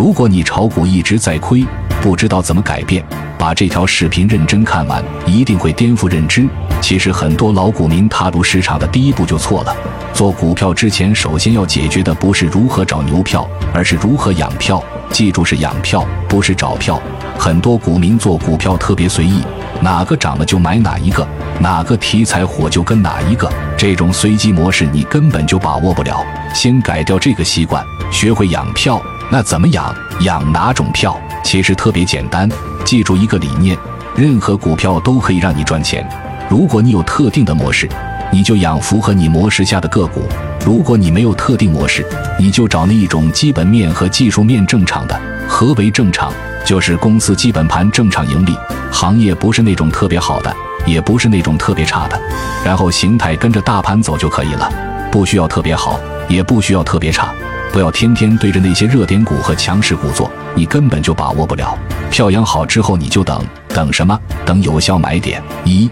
如果你炒股一直在亏，不知道怎么改变，把这条视频认真看完，一定会颠覆认知。其实很多老股民踏入市场的第一步就错了。做股票之前，首先要解决的不是如何找牛票，而是如何养票。记住，是养票，不是找票。很多股民做股票特别随意，哪个涨了就买哪一个，哪个题材火就跟哪一个。这种随机模式你根本就把握不了。先改掉这个习惯，学会养票。那怎么养？养哪种票？其实特别简单。记住一个理念：任何股票都可以让你赚钱。如果你有特定的模式，你就养符合你模式下的个股；如果你没有特定模式，你就找那一种基本面和技术面正常的。何为正常？就是公司基本盘正常盈利，行业不是那种特别好的，也不是那种特别差的，然后形态跟着大盘走就可以了，不需要特别好，也不需要特别差。不要天天对着那些热点股和强势股做，你根本就把握不了。票养好之后，你就等等什么？等有效买点。一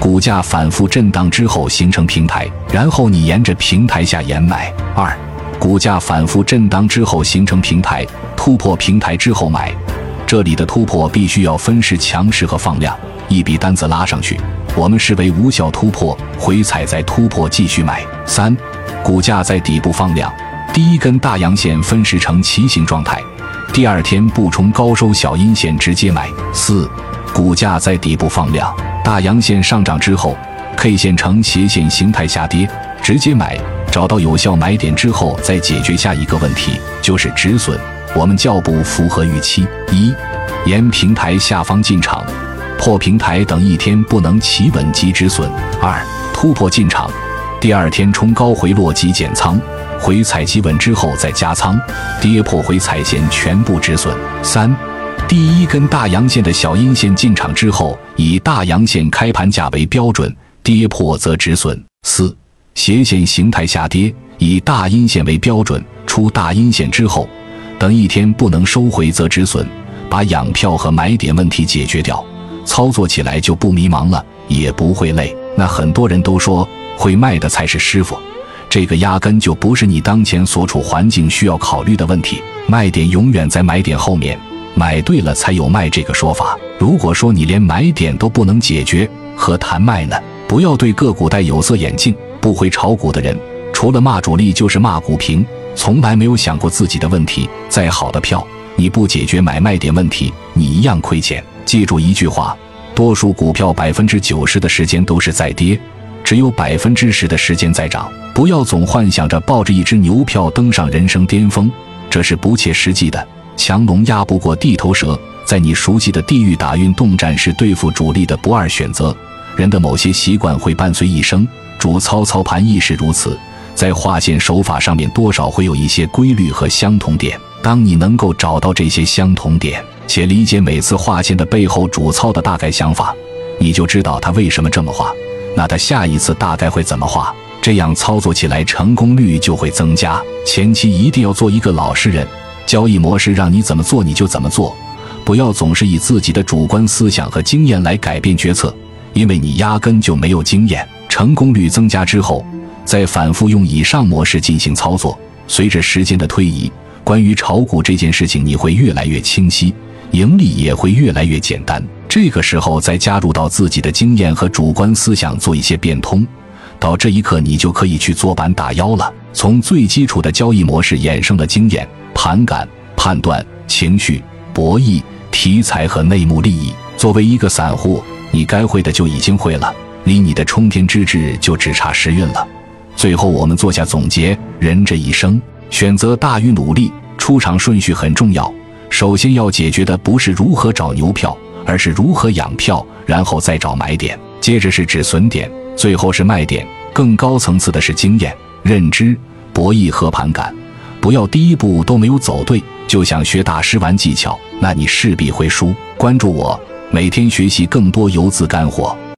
股价反复震荡之后形成平台，然后你沿着平台下沿买。二，股价反复震荡之后形成平台，突破平台之后买。这里的突破必须要分时强势和放量，一笔单子拉上去，我们视为无效突破，回踩再突破继续买。三，股价在底部放量，第一根大阳线分时呈旗形状态，第二天不冲高收小阴线直接买。四，股价在底部放量。大阳线上涨之后，K 线呈斜线形态下跌，直接买。找到有效买点之后，再解决下一个问题，就是止损。我们较不符合预期：一，沿平台下方进场，破平台等一天不能企稳即止损；二，突破进场，第二天冲高回落即减仓，回踩企稳之后再加仓，跌破回踩线全部止损；三。第一根大阳线的小阴线进场之后，以大阳线开盘价为标准，跌破则止损。四斜线形态下跌，以大阴线为标准，出大阴线之后，等一天不能收回则止损，把养票和买点问题解决掉，操作起来就不迷茫了，也不会累。那很多人都说会卖的才是师傅，这个压根就不是你当前所处环境需要考虑的问题，卖点永远在买点后面。买对了才有卖这个说法。如果说你连买点都不能解决，何谈卖呢？不要对个股戴有色眼镜。不会炒股的人，除了骂主力就是骂股评，从来没有想过自己的问题。再好的票，你不解决买卖点问题，你一样亏钱。记住一句话：多数股票百分之九十的时间都是在跌，只有百分之十的时间在涨。不要总幻想着抱着一只牛票登上人生巅峰，这是不切实际的。强龙压不过地头蛇，在你熟悉的地域打运动战是对付主力的不二选择。人的某些习惯会伴随一生，主操操盘亦是如此。在划线手法上面，多少会有一些规律和相同点。当你能够找到这些相同点，且理解每次划线的背后主操的大概想法，你就知道他为什么这么画。那他下一次大概会怎么画？这样操作起来成功率就会增加。前期一定要做一个老实人。交易模式让你怎么做你就怎么做，不要总是以自己的主观思想和经验来改变决策，因为你压根就没有经验。成功率增加之后，再反复用以上模式进行操作，随着时间的推移，关于炒股这件事情你会越来越清晰，盈利也会越来越简单。这个时候再加入到自己的经验和主观思想做一些变通，到这一刻你就可以去做板打腰了。从最基础的交易模式衍生的经验。盘感、判断、情绪、博弈、题材和内幕利益。作为一个散户，你该会的就已经会了，离你的冲天之志就只差时运了。最后，我们做下总结：人这一生，选择大于努力，出场顺序很重要。首先要解决的不是如何找牛票，而是如何养票，然后再找买点，接着是止损点，最后是卖点。更高层次的是经验、认知、博弈和盘感。不要第一步都没有走对，就想学大师玩技巧，那你势必会输。关注我，每天学习更多游资干货。